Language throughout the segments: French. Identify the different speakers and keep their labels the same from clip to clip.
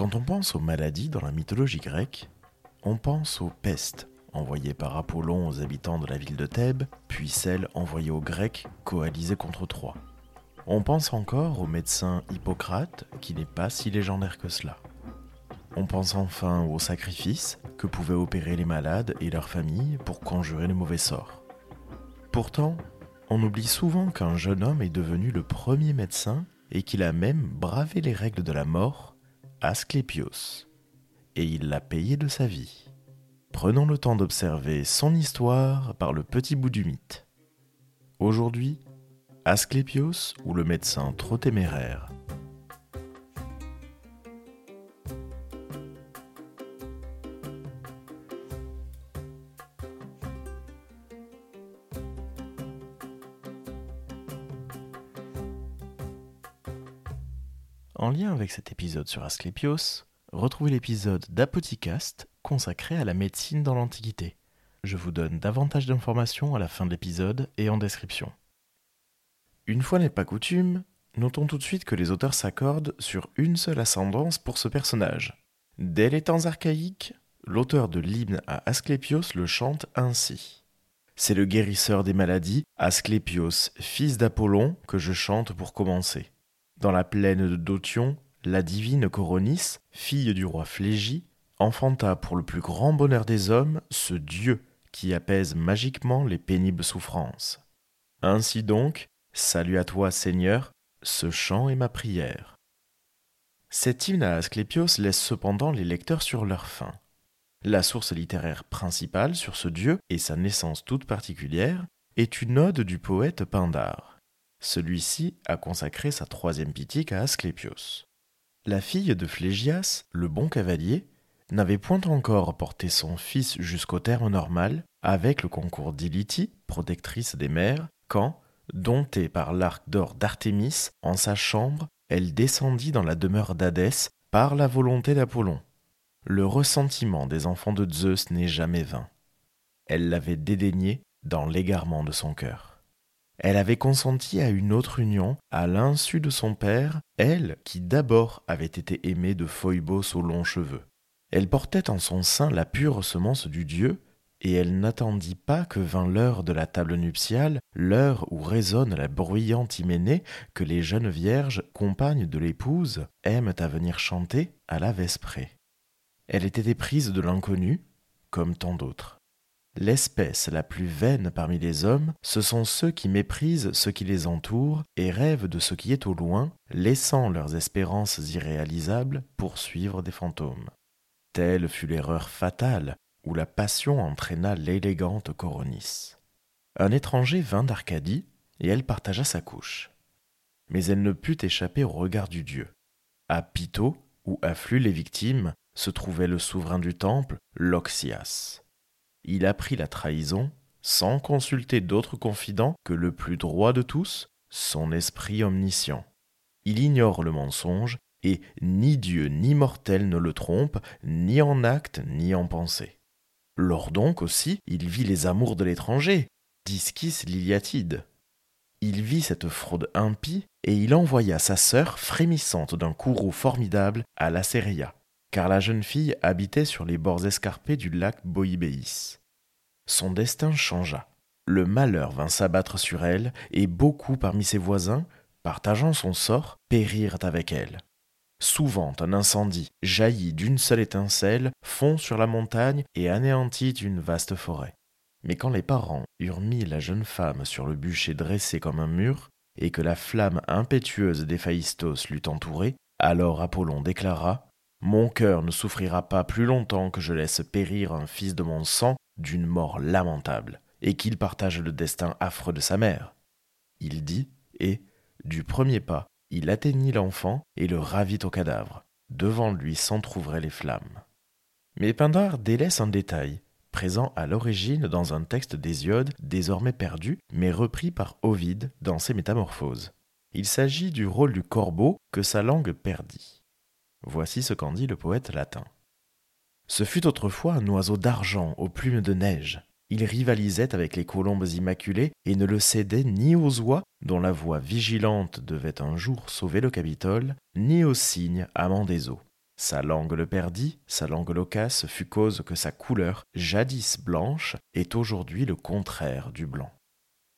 Speaker 1: Quand on pense aux maladies dans la mythologie grecque, on pense aux pestes envoyées par Apollon aux habitants de la ville de Thèbes, puis celles envoyées aux Grecs coalisés contre Troie. On pense encore au médecin Hippocrate, qui n'est pas si légendaire que cela. On pense enfin aux sacrifices que pouvaient opérer les malades et leurs familles pour conjurer les mauvais sorts. Pourtant, on oublie souvent qu'un jeune homme est devenu le premier médecin et qu'il a même bravé les règles de la mort, Asclépios. Et il l'a payé de sa vie. Prenons le temps d'observer son histoire par le petit bout du mythe. Aujourd'hui, Asclépios ou le médecin trop téméraire En lien avec sur Asclépios, retrouvez l'épisode d'Apoticast consacré à la médecine dans l'Antiquité. Je vous donne davantage d'informations à la fin de l'épisode et en description. Une fois n'est pas coutume, notons tout de suite que les auteurs s'accordent sur une seule ascendance pour ce personnage. Dès les temps archaïques, l'auteur de l'hymne à Asclépios le chante ainsi. C'est le guérisseur des maladies, Asclépios, fils d'Apollon, que je chante pour commencer. Dans la plaine de Dothion, la divine Coronis, fille du roi Phlégie, enfanta pour le plus grand bonheur des hommes ce Dieu qui apaise magiquement les pénibles souffrances. Ainsi donc, salut à toi Seigneur, ce chant est ma prière. Cet hymne à Asclépios laisse cependant les lecteurs sur leur faim. La source littéraire principale sur ce dieu et sa naissance toute particulière est une ode du poète Pindare. Celui-ci a consacré sa troisième pitique à Asclépios. La fille de Phlégias, le bon cavalier, n'avait point encore porté son fils jusqu'au terme normal, avec le concours d'Iliti, protectrice des mers, quand, domptée par l'arc d'or d'Artémis, en sa chambre, elle descendit dans la demeure d'Hadès par la volonté d'Apollon. Le ressentiment des enfants de Zeus n'est jamais vain. Elle l'avait dédaigné dans l'égarement de son cœur. Elle avait consenti à une autre union, à l'insu de son père, elle qui d'abord avait été aimée de Phoibos aux longs cheveux. Elle portait en son sein la pure semence du Dieu, et elle n'attendit pas que vint l'heure de la table nuptiale, l'heure où résonne la bruyante hyménée que les jeunes vierges, compagnes de l'épouse, aiment à venir chanter à la vesprée. Elle était éprise de l'inconnu, comme tant d'autres. L'espèce la plus vaine parmi les hommes, ce sont ceux qui méprisent ce qui les entoure et rêvent de ce qui est au loin, laissant leurs espérances irréalisables poursuivre des fantômes. Telle fut l'erreur fatale où la passion entraîna l'élégante Coronis. Un étranger vint d'Arcadie et elle partagea sa couche. Mais elle ne put échapper au regard du dieu. À Pytho, où affluent les victimes, se trouvait le souverain du temple, Loxias il apprit la trahison sans consulter d'autres confidents que le plus droit de tous, son esprit omniscient. Il ignore le mensonge, et ni Dieu ni mortel ne le trompe, ni en acte ni en pensée. Lors donc aussi, il vit les amours de l'étranger, disquis l'Iliatide. Il vit cette fraude impie, et il envoya sa sœur, frémissante d'un courroux formidable, à la Séria car la jeune fille habitait sur les bords escarpés du lac Boïbéis. Son destin changea. Le malheur vint s'abattre sur elle, et beaucoup parmi ses voisins, partageant son sort, périrent avec elle. Souvent un incendie, jailli d'une seule étincelle, fond sur la montagne et anéantit une vaste forêt. Mais quand les parents eurent mis la jeune femme sur le bûcher dressé comme un mur, et que la flamme impétueuse d'Héphaïstos l'eut entourée, alors Apollon déclara mon cœur ne souffrira pas plus longtemps que je laisse périr un fils de mon sang d'une mort lamentable, et qu'il partage le destin affreux de sa mère. Il dit, et, du premier pas, il atteignit l'enfant et le ravit au cadavre. Devant lui s'entr'ouvraient les flammes. Mais Pindare délaisse un détail, présent à l'origine dans un texte d'Hésiode désormais perdu, mais repris par Ovide dans ses Métamorphoses. Il s'agit du rôle du corbeau que sa langue perdit. Voici ce qu'en dit le poète latin. Ce fut autrefois un oiseau d'argent aux plumes de neige. Il rivalisait avec les colombes immaculées et ne le cédait ni aux oies, dont la voix vigilante devait un jour sauver le Capitole, ni aux cygnes amants des eaux. Sa langue le perdit, sa langue loquace fut cause que sa couleur, jadis blanche, est aujourd'hui le contraire du blanc.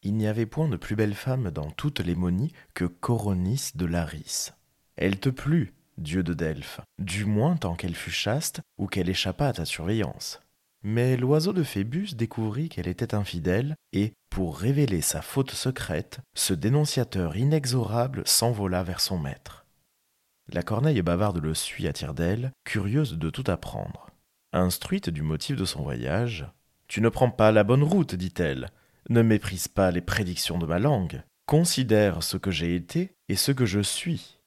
Speaker 1: Il n'y avait point de plus belle femme dans toutes les monies que Coronis de Laris. Elle te plut, dieu de Delphes, du moins tant qu'elle fut chaste ou qu'elle échappa à ta surveillance. Mais l'oiseau de Phébus découvrit qu'elle était infidèle, et, pour révéler sa faute secrète, ce dénonciateur inexorable s'envola vers son maître. La corneille bavarde le suit à tire d'aile, curieuse de tout apprendre. Instruite du motif de son voyage, Tu ne prends pas la bonne route, dit-elle. Ne méprise pas les prédictions de ma langue. Considère ce que j'ai été et ce que je suis.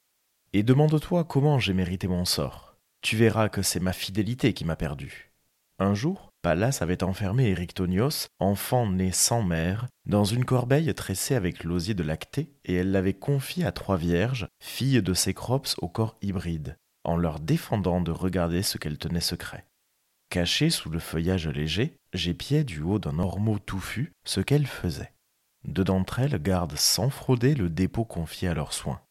Speaker 1: Et demande-toi comment j'ai mérité mon sort. Tu verras que c'est ma fidélité qui m'a perdu. Un jour, Pallas avait enfermé Érictonios, enfant né sans mère, dans une corbeille tressée avec l'osier de Lactée, et elle l'avait confié à trois vierges, filles de Cécrops au corps hybride, en leur défendant de regarder ce qu'elles tenaient secret. Caché sous le feuillage léger, j'épiais du haut d'un ormeau touffu ce qu'elles faisaient. Deux d'entre elles gardent sans frauder le dépôt confié à leurs soins.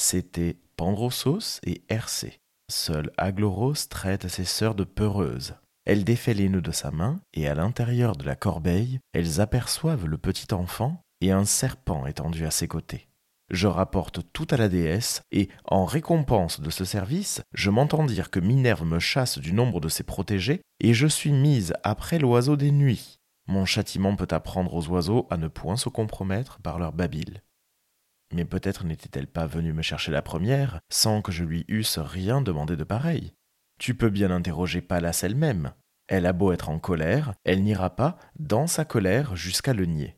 Speaker 1: C'étaient Pandrosos et Hercé. Seul Agloros traite ses sœurs de peureuses. Elle défait les nœuds de sa main, et à l'intérieur de la corbeille, elles aperçoivent le petit enfant et un serpent étendu à ses côtés. Je rapporte tout à la déesse, et en récompense de ce service, je m'entends dire que Minerve me chasse du nombre de ses protégés, et je suis mise après l'oiseau des nuits. Mon châtiment peut apprendre aux oiseaux à ne point se compromettre par leur babile. Mais peut-être n'était-elle pas venue me chercher la première, sans que je lui eusse rien demandé de pareil. Tu peux bien interroger Pallas elle-même. Elle a beau être en colère, elle n'ira pas, dans sa colère, jusqu'à le nier.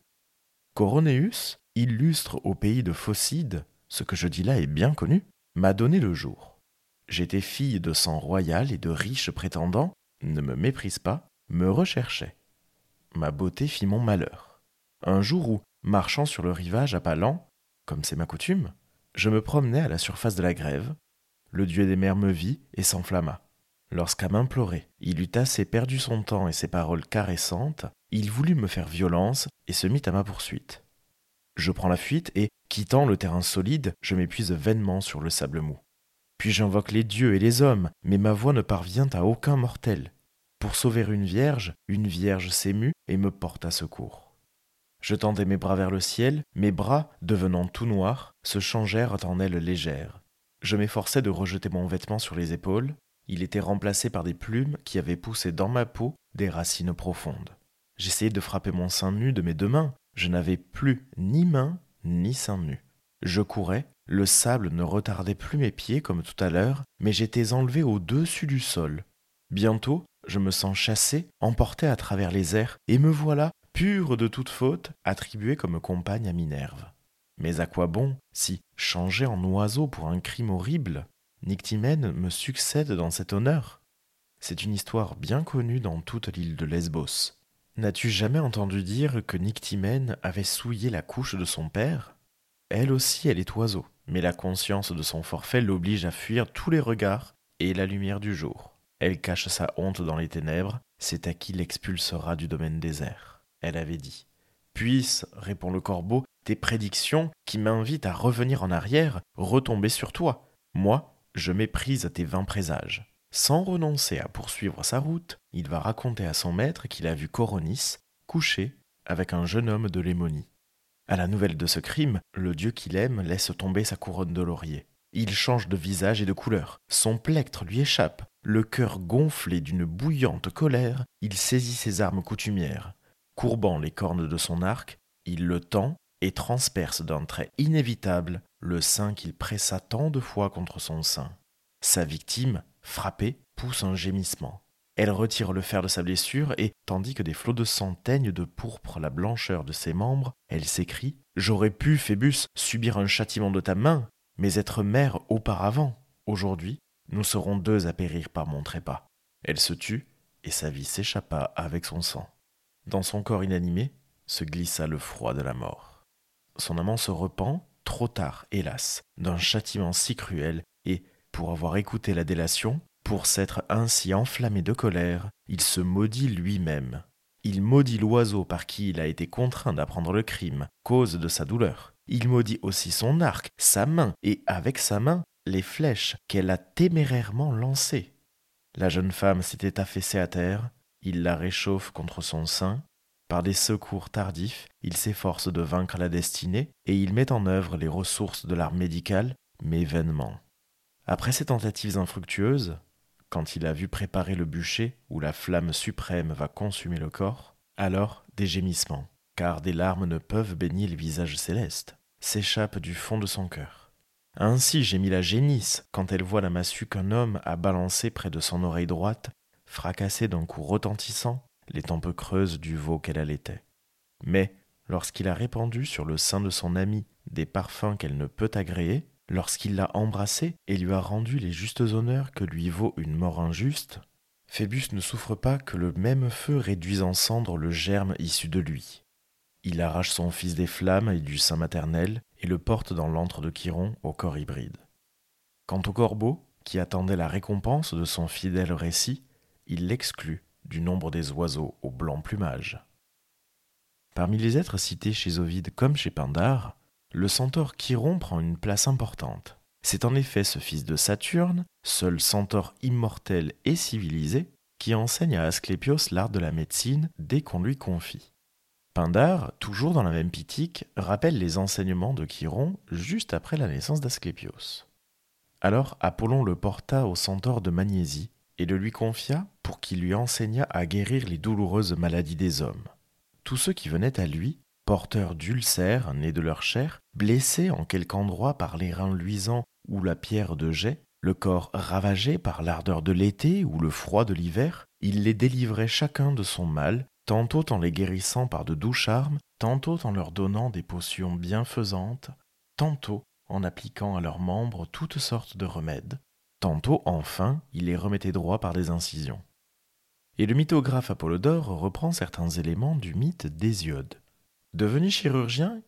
Speaker 1: Coronéus, illustre au pays de Phocide, ce que je dis là est bien connu, m'a donné le jour. J'étais fille de sang royal et de riches prétendants, ne me méprise pas, me recherchait. Ma beauté fit mon malheur. Un jour où, marchant sur le rivage à pas comme c'est ma coutume, je me promenais à la surface de la grève, le dieu des mers me vit et s'enflamma. Lorsqu'à m'implorer, il eut assez perdu son temps et ses paroles caressantes, il voulut me faire violence et se mit à ma poursuite. Je prends la fuite et, quittant le terrain solide, je m'épuise vainement sur le sable mou. Puis j'invoque les dieux et les hommes, mais ma voix ne parvient à aucun mortel. Pour sauver une vierge, une vierge s'émut et me porta secours. Je tendais mes bras vers le ciel, mes bras, devenant tout noirs, se changèrent en ailes légères. Je m'efforçais de rejeter mon vêtement sur les épaules, il était remplacé par des plumes qui avaient poussé dans ma peau des racines profondes. J'essayais de frapper mon sein nu de mes deux mains, je n'avais plus ni main ni seins nus. Je courais, le sable ne retardait plus mes pieds comme tout à l'heure, mais j'étais enlevé au-dessus du sol. Bientôt, je me sens chassé, emporté à travers les airs, et me voilà, pur de toute faute, attribué comme compagne à Minerve. Mais à quoi bon si, changé en oiseau pour un crime horrible, Nictimène me succède dans cet honneur? C'est une histoire bien connue dans toute l'île de Lesbos. N'as-tu jamais entendu dire que Nictimène avait souillé la couche de son père? Elle aussi, elle est oiseau, mais la conscience de son forfait l'oblige à fuir tous les regards et la lumière du jour. Elle cache sa honte dans les ténèbres, c'est à qui l'expulsera du domaine désert. Elle avait dit. Puisse, répond le corbeau, tes prédictions, qui m'invitent à revenir en arrière, retomber sur toi. Moi, je méprise tes vains présages. Sans renoncer à poursuivre sa route, il va raconter à son maître qu'il a vu Coronis couché avec un jeune homme de Lémonie. À la nouvelle de ce crime, le dieu qu'il aime laisse tomber sa couronne de laurier. Il change de visage et de couleur. Son plectre lui échappe. Le cœur gonflé d'une bouillante colère, il saisit ses armes coutumières. Courbant les cornes de son arc, il le tend et transperce d'un trait inévitable le sein qu'il pressa tant de fois contre son sein. Sa victime, frappée, pousse un gémissement. Elle retire le fer de sa blessure et, tandis que des flots de sang teignent de pourpre la blancheur de ses membres, elle s'écrie J'aurais pu, Phébus, subir un châtiment de ta main, mais être mère auparavant. Aujourd'hui, nous serons deux à périr par mon trépas. Elle se tut, et sa vie s'échappa avec son sang. Dans son corps inanimé se glissa le froid de la mort. Son amant se repent, trop tard, hélas, d'un châtiment si cruel, et, pour avoir écouté la délation, pour s'être ainsi enflammé de colère, il se maudit lui-même. Il maudit l'oiseau par qui il a été contraint d'apprendre le crime, cause de sa douleur. Il maudit aussi son arc, sa main, et avec sa main, les flèches qu'elle a témérairement lancées. La jeune femme s'était affaissée à terre, il la réchauffe contre son sein, par des secours tardifs, il s'efforce de vaincre la destinée et il met en œuvre les ressources de l'art médical, mais vainement. Après ces tentatives infructueuses, quand il a vu préparer le bûcher où la flamme suprême va consumer le corps, alors des gémissements, car des larmes ne peuvent baigner le visage céleste, s'échappent du fond de son cœur. Ainsi gémit la génisse quand elle voit la massue qu'un homme a balancée près de son oreille droite, fracassée d'un coup retentissant les tempes creuses du veau qu'elle allaitait. Mais lorsqu'il a répandu sur le sein de son amie des parfums qu'elle ne peut agréer, lorsqu'il l'a embrassée et lui a rendu les justes honneurs que lui vaut une mort injuste, Phébus ne souffre pas que le même feu réduise en cendres le germe issu de lui. Il arrache son fils des flammes et du sein maternel et le porte dans l'antre de Chiron au corps hybride. Quant au corbeau, qui attendait la récompense de son fidèle récit, il l'exclut du nombre des oiseaux au blanc plumage. Parmi les êtres cités chez Ovide comme chez Pindare, le centaure Chiron prend une place importante. C'est en effet ce fils de Saturne, seul centaure immortel et civilisé, qui enseigne à Asclépios l'art de la médecine dès qu'on lui confie. Pindare, toujours dans la même pitique, rappelle les enseignements de Chiron juste après la naissance d'Asclépios. Alors Apollon le porta au centaure de Magnésie et le lui confia pour qu'il lui enseignât à guérir les douloureuses maladies des hommes. Tous ceux qui venaient à lui, porteurs d'ulcères nés de leur chair, blessés en quelque endroit par les reins luisants ou la pierre de jet, le corps ravagé par l'ardeur de l'été ou le froid de l'hiver, il les délivrait chacun de son mal, tantôt en les guérissant par de doux charmes, tantôt en leur donnant des potions bienfaisantes, tantôt en appliquant à leurs membres toutes sortes de remèdes, Tantôt, enfin, il les remettait droit par des incisions. Et le mythographe Apollodore reprend certains éléments du mythe d'Hésiode. Devenu chirurgien,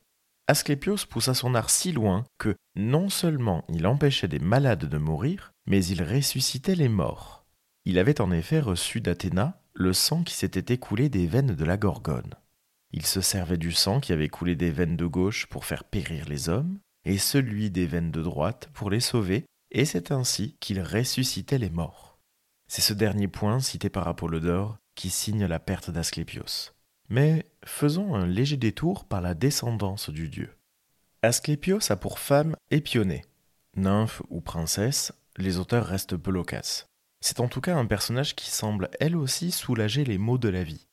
Speaker 1: Asclépios poussa son art si loin que non seulement il empêchait des malades de mourir, mais il ressuscitait les morts. Il avait en effet reçu d'Athéna le sang qui s'était écoulé des veines de la Gorgone. Il se servait du sang qui avait coulé des veines de gauche pour faire périr les hommes, et celui des veines de droite pour les sauver et c'est ainsi qu'il ressuscitait les morts. C'est ce dernier point cité par Apollodore qui signe la perte d'Asclépios. Mais faisons un léger détour par la descendance du dieu. Asclépios a pour femme Épionée. Nymphe ou princesse, les auteurs restent peu loquaces. C'est en tout cas un personnage qui semble elle aussi soulager les maux de la vie.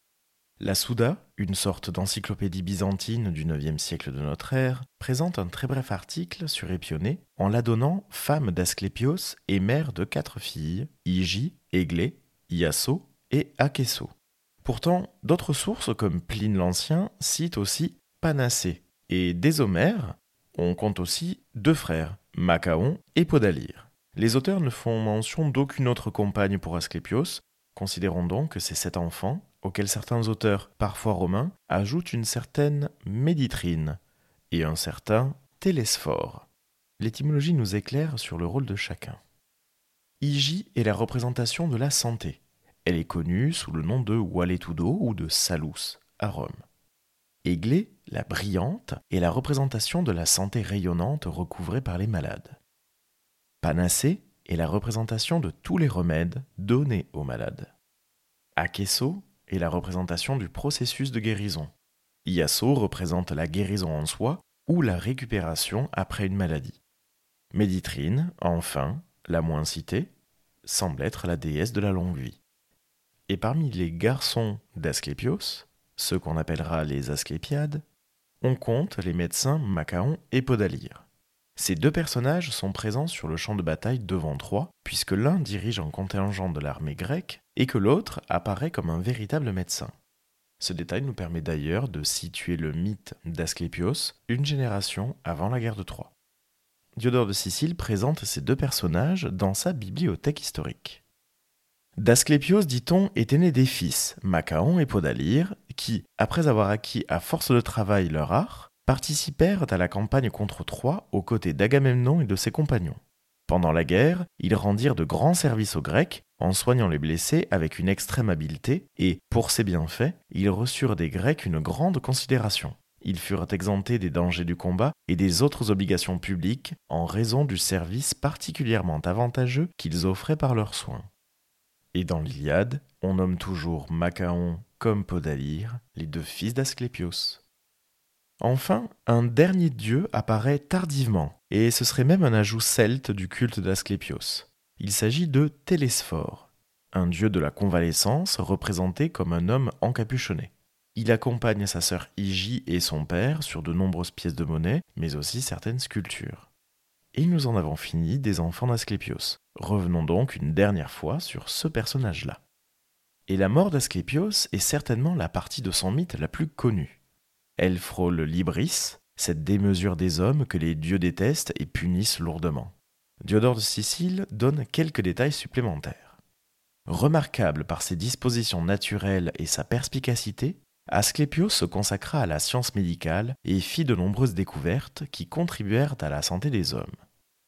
Speaker 1: La Souda, une sorte d'encyclopédie byzantine du IXe siècle de notre ère, présente un très bref article sur Épionée en la donnant femme d'Asclépios et mère de quatre filles, Igi, Églé, Iasso et Achesso. Pourtant, d'autres sources comme Pline l'Ancien citent aussi Panacée, et dès Homère, on compte aussi deux frères, Macaon et Podalyre. Les auteurs ne font mention d'aucune autre compagne pour Asclépios, considérons donc que ces sept enfants auquel certains auteurs, parfois romains, ajoutent une certaine méditrine et un certain télésphore. L'étymologie nous éclaire sur le rôle de chacun. Igi est la représentation de la santé. Elle est connue sous le nom de Waletudo ou de Salus à Rome. Églé, la brillante, est la représentation de la santé rayonnante recouvrée par les malades. Panacée est la représentation de tous les remèdes donnés aux malades. Akesso est la représentation du processus de guérison. Iasso représente la guérison en soi ou la récupération après une maladie. Méditrine, enfin, la moins citée, semble être la déesse de la longue vie. Et parmi les garçons d'Asclépios, ceux qu'on appellera les Asclépiades, on compte les médecins Macaon et Podalyre. Ces deux personnages sont présents sur le champ de bataille devant Troie, puisque l'un dirige un contingent de l'armée grecque et que l'autre apparaît comme un véritable médecin. Ce détail nous permet d'ailleurs de situer le mythe d'Asclépios une génération avant la guerre de Troie. Diodore de Sicile présente ces deux personnages dans sa bibliothèque historique. D'Asclépios, dit-on, était né des fils, Macaon et Podalyre, qui, après avoir acquis à force de travail leur art, participèrent à la campagne contre Troie aux côtés d'Agamemnon et de ses compagnons. Pendant la guerre, ils rendirent de grands services aux Grecs en soignant les blessés avec une extrême habileté et, pour ces bienfaits, ils reçurent des Grecs une grande considération. ils furent exemptés des dangers du combat et des autres obligations publiques en raison du service particulièrement avantageux qu'ils offraient par leurs soins. Et dans l'Iliade, on nomme toujours Macaon comme Podalyre, les deux fils d'Asclépios. Enfin, un dernier dieu apparaît tardivement, et ce serait même un ajout celte du culte d'Asclépios. Il s'agit de Télésphore, un dieu de la convalescence représenté comme un homme encapuchonné. Il accompagne sa sœur Hygie et son père sur de nombreuses pièces de monnaie, mais aussi certaines sculptures. Et nous en avons fini des enfants d'Asclépios. Revenons donc une dernière fois sur ce personnage-là. Et la mort d'Asclépios est certainement la partie de son mythe la plus connue. Elle frôle l'ibris, cette démesure des hommes que les dieux détestent et punissent lourdement. Diodore de Sicile donne quelques détails supplémentaires. Remarquable par ses dispositions naturelles et sa perspicacité, Asclépios se consacra à la science médicale et fit de nombreuses découvertes qui contribuèrent à la santé des hommes.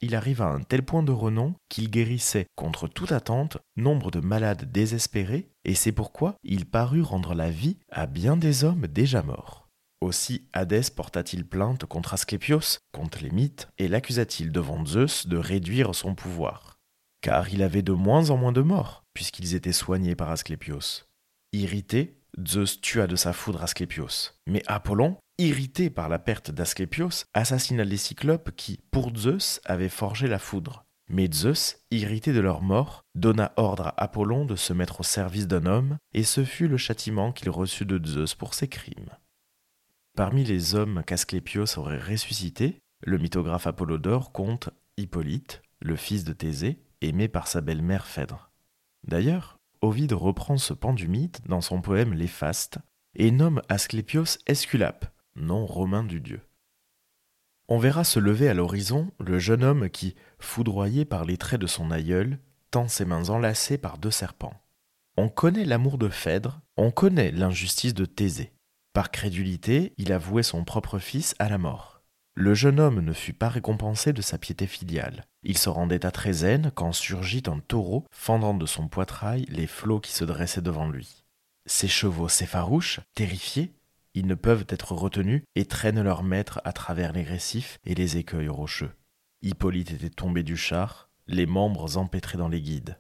Speaker 1: Il arriva à un tel point de renom qu'il guérissait, contre toute attente, nombre de malades désespérés, et c'est pourquoi il parut rendre la vie à bien des hommes déjà morts. Aussi Hadès porta-t-il plainte contre Asclépios, contre les mythes, et l'accusa-t-il devant Zeus de réduire son pouvoir. Car il avait de moins en moins de morts, puisqu'ils étaient soignés par Asclépios. Irrité, Zeus tua de sa foudre Asclépios. Mais Apollon, irrité par la perte d'Asclépios, assassina les cyclopes qui, pour Zeus, avaient forgé la foudre. Mais Zeus, irrité de leur mort, donna ordre à Apollon de se mettre au service d'un homme, et ce fut le châtiment qu'il reçut de Zeus pour ses crimes. Parmi les hommes qu'Asclépios aurait ressuscités, le mythographe Apollodore compte Hippolyte, le fils de Thésée, aimé par sa belle-mère Phèdre. D'ailleurs, Ovide reprend ce pan du mythe dans son poème Les et nomme Asclépios Esculape, nom romain du dieu. On verra se lever à l'horizon le jeune homme qui, foudroyé par les traits de son aïeul, tend ses mains enlacées par deux serpents. On connaît l'amour de Phèdre, on connaît l'injustice de Thésée. Par crédulité, il avouait son propre fils à la mort. Le jeune homme ne fut pas récompensé de sa piété filiale. Il se rendait à Trézène quand surgit un taureau fendant de son poitrail les flots qui se dressaient devant lui. Ses chevaux s'effarouchent, terrifiés, ils ne peuvent être retenus et traînent leur maître à travers les récifs et les écueils rocheux. Hippolyte était tombé du char, les membres empêtrés dans les guides.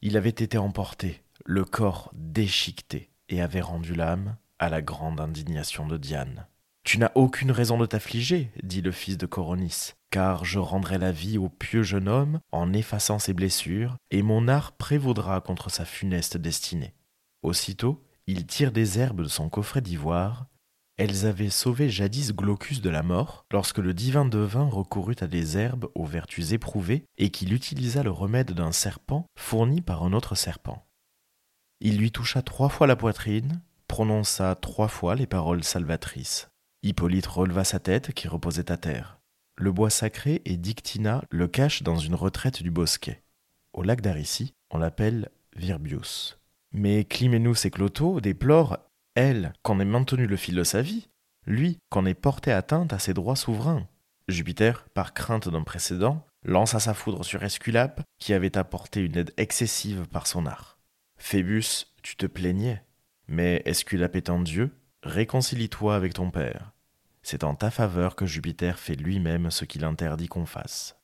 Speaker 1: Il avait été emporté, le corps déchiqueté, et avait rendu l'âme à la grande indignation de Diane. Tu n'as aucune raison de t'affliger, dit le fils de Coronis, car je rendrai la vie au pieux jeune homme en effaçant ses blessures, et mon art prévaudra contre sa funeste destinée. Aussitôt, il tire des herbes de son coffret d'ivoire. Elles avaient sauvé jadis Glaucus de la mort, lorsque le divin devin recourut à des herbes aux vertus éprouvées, et qu'il utilisa le remède d'un serpent fourni par un autre serpent. Il lui toucha trois fois la poitrine, prononça trois fois les paroles salvatrices. Hippolyte releva sa tête qui reposait à terre. Le bois sacré et Dictina le cachent dans une retraite du bosquet. Au lac d'Aricie, on l'appelle Virbius. Mais Climénus et Cloto déplorent, elle, qu'en ait maintenu le fil de sa vie, lui, qu'en ait porté atteinte à ses droits souverains. Jupiter, par crainte d'un précédent, lança sa foudre sur Esculape, qui avait apporté une aide excessive par son art. Phébus, tu te plaignais, mais étant Dieu, réconcilie-toi avec ton Père. C'est en ta faveur que Jupiter fait lui-même ce qu'il interdit qu'on fasse.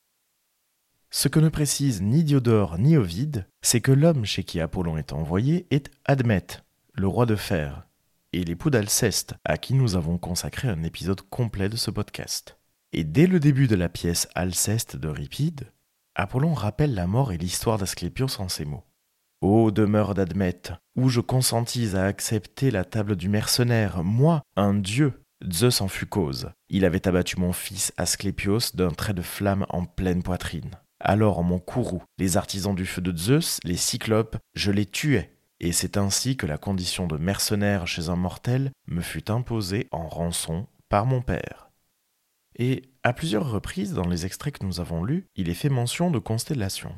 Speaker 1: Ce que ne précise ni Diodore ni Ovide, c'est que l'homme chez qui Apollon est envoyé est Admète, le roi de fer, et l'époux d'Alceste, à qui nous avons consacré un épisode complet de ce podcast. Et dès le début de la pièce Alceste de Ripide, Apollon rappelle la mort et l'histoire d'Asclépios en ces mots. Ô demeure d'Admète, où je consentis à accepter la table du mercenaire, moi, un dieu, Zeus en fut cause. Il avait abattu mon fils Asclépios d'un trait de flamme en pleine poitrine. Alors mon courroux, les artisans du feu de Zeus, les cyclopes, je les tuais. Et c'est ainsi que la condition de mercenaire chez un mortel me fut imposée en rançon par mon père. Et à plusieurs reprises dans les extraits que nous avons lus, il est fait mention de constellations.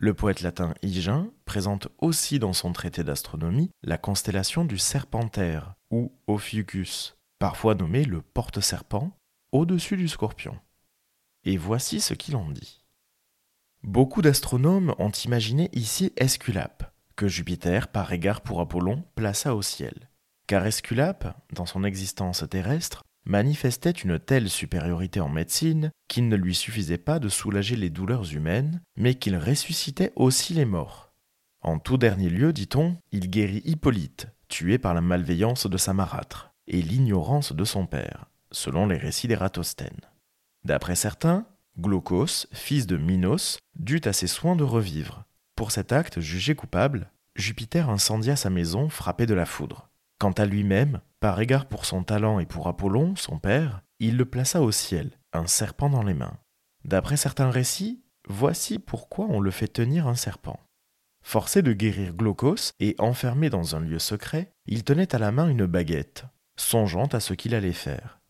Speaker 1: Le poète latin Hygin présente aussi dans son traité d'astronomie la constellation du Serpentaire, ou Ophiuchus, parfois nommé le porte-serpent, au-dessus du scorpion. Et voici ce qu'il en dit. Beaucoup d'astronomes ont imaginé ici Esculape, que Jupiter, par égard pour Apollon, plaça au ciel. Car Esculape, dans son existence terrestre, manifestait une telle supériorité en médecine qu'il ne lui suffisait pas de soulager les douleurs humaines, mais qu'il ressuscitait aussi les morts. En tout dernier lieu, dit-on, il guérit Hippolyte, tué par la malveillance de sa marâtre, et l'ignorance de son père, selon les récits d'Ératosthène. D'après certains, Glaucos, fils de Minos, dut à ses soins de revivre. Pour cet acte jugé coupable, Jupiter incendia sa maison frappée de la foudre. Quant à lui-même, par égard pour son talent et pour Apollon, son père, il le plaça au ciel, un serpent dans les mains. D'après certains récits, voici pourquoi on le fait tenir un serpent. Forcé de guérir Glaucos et enfermé dans un lieu secret, il tenait à la main une baguette, songeant à ce qu'il allait faire.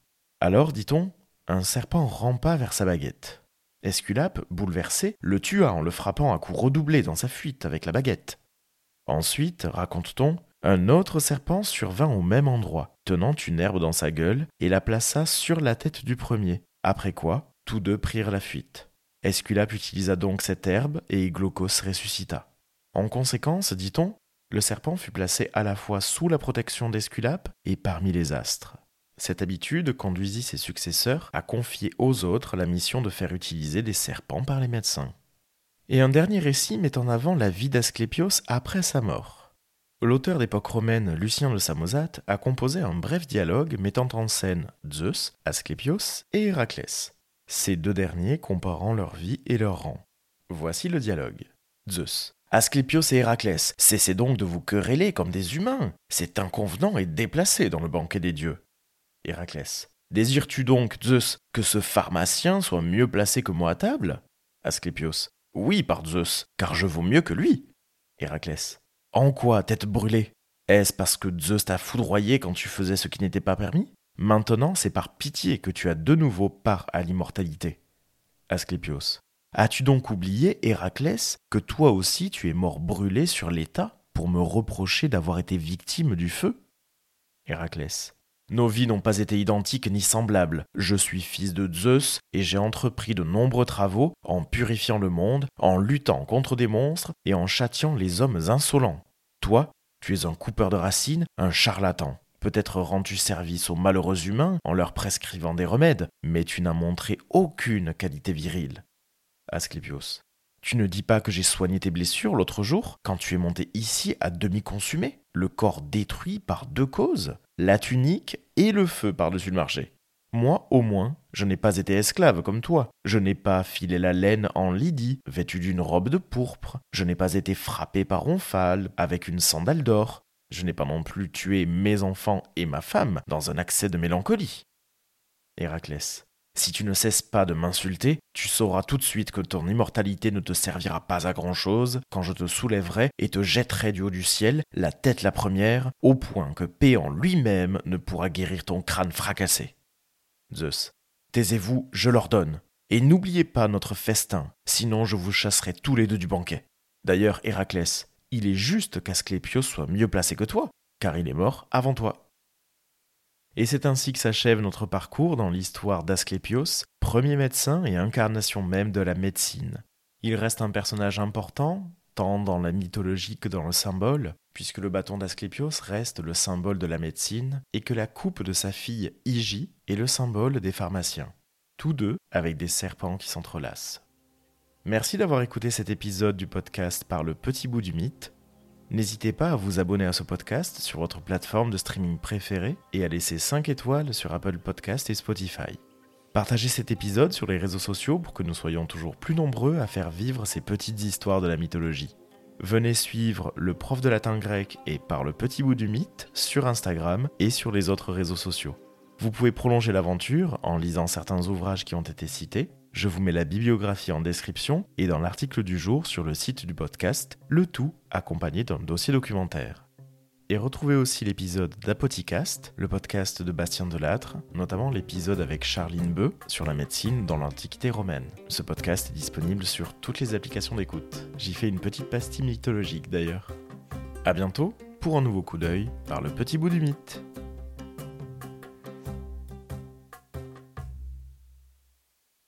Speaker 1: Alors, dit-on, un serpent rampa vers sa baguette. Esculape, bouleversé, le tua en le frappant à coups redoublés dans sa fuite avec la baguette. Ensuite, raconte-t-on, un autre serpent survint au même endroit, tenant une herbe dans sa gueule, et la plaça sur la tête du premier, après quoi tous deux prirent la fuite. Esculape utilisa donc cette herbe, et Glaucos ressuscita. En conséquence, dit-on, le serpent fut placé à la fois sous la protection d'Esculape et parmi les astres. Cette habitude conduisit ses successeurs à confier aux autres la mission de faire utiliser des serpents par les médecins. Et un dernier récit met en avant la vie d'Asclépios après sa mort. L'auteur d'époque romaine Lucien de Samosate a composé un bref dialogue mettant en scène Zeus, Asclépios et Héraclès, ces deux derniers comparant leur vie et leur rang. Voici le dialogue. Zeus. Asclépios et Héraclès, cessez donc de vous quereller comme des humains. C'est inconvenant et déplacé dans le banquet des dieux. Héraclès. Désires-tu donc, Zeus, que ce pharmacien soit mieux placé que moi à table? Asclépios. Oui, par Zeus, car je vaux mieux que lui. Héraclès. En quoi, tête brûlée? Est-ce parce que Zeus t'a foudroyé quand tu faisais ce qui n'était pas permis? Maintenant, c'est par pitié que tu as de nouveau part à l'immortalité. Asclépios. As-tu donc oublié, Héraclès, que toi aussi tu es mort brûlé sur l'état pour me reprocher d'avoir été victime du feu? Héraclès. Nos vies n'ont pas été identiques ni semblables. Je suis fils de Zeus et j'ai entrepris de nombreux travaux en purifiant le monde, en luttant contre des monstres et en châtiant les hommes insolents. Toi, tu es un coupeur de racines, un charlatan. Peut-être rends-tu service aux malheureux humains en leur prescrivant des remèdes, mais tu n'as montré aucune qualité virile. Asclepios. Tu ne dis pas que j'ai soigné tes blessures l'autre jour, quand tu es monté ici à demi consumé, le corps détruit par deux causes, la tunique et le feu par-dessus le marché. Moi, au moins, je n'ai pas été esclave comme toi. Je n'ai pas filé la laine en Lydie, vêtu d'une robe de pourpre. Je n'ai pas été frappé par Omphale, avec une sandale d'or. Je n'ai pas non plus tué mes enfants et ma femme dans un accès de mélancolie. Héraclès. Si tu ne cesses pas de m'insulter, tu sauras tout de suite que ton immortalité ne te servira pas à grand-chose quand je te soulèverai et te jetterai du haut du ciel, la tête la première, au point que Péan lui-même ne pourra guérir ton crâne fracassé. Zeus. Taisez-vous, je l'ordonne. Et n'oubliez pas notre festin, sinon je vous chasserai tous les deux du banquet. D'ailleurs, Héraclès, il est juste qu'Asclépios soit mieux placé que toi, car il est mort avant toi. Et c'est ainsi que s'achève notre parcours dans l'histoire d'Asclépios, premier médecin et incarnation même de la médecine. Il reste un personnage important, tant dans la mythologie que dans le symbole, puisque le bâton d'Asclépios reste le symbole de la médecine, et que la coupe de sa fille Hygie est le symbole des pharmaciens, tous deux avec des serpents qui s'entrelacent. Merci d'avoir écouté cet épisode du podcast par le petit bout du mythe. N'hésitez pas à vous abonner à ce podcast sur votre plateforme de streaming préférée et à laisser 5 étoiles sur Apple Podcast et Spotify. Partagez cet épisode sur les réseaux sociaux pour que nous soyons toujours plus nombreux à faire vivre ces petites histoires de la mythologie. Venez suivre le prof de latin grec et par le petit bout du mythe sur Instagram et sur les autres réseaux sociaux. Vous pouvez prolonger l'aventure en lisant certains ouvrages qui ont été cités je vous mets la bibliographie en description et dans l'article du jour sur le site du podcast, le tout accompagné d'un dossier documentaire. Et retrouvez aussi l'épisode d'Apoticast, le podcast de Bastien Delattre, notamment l'épisode avec Charline Beu sur la médecine dans l'Antiquité romaine. Ce podcast est disponible sur toutes les applications d'écoute. J'y fais une petite pastille mythologique d'ailleurs. A bientôt pour un nouveau coup d'œil par le petit bout du mythe.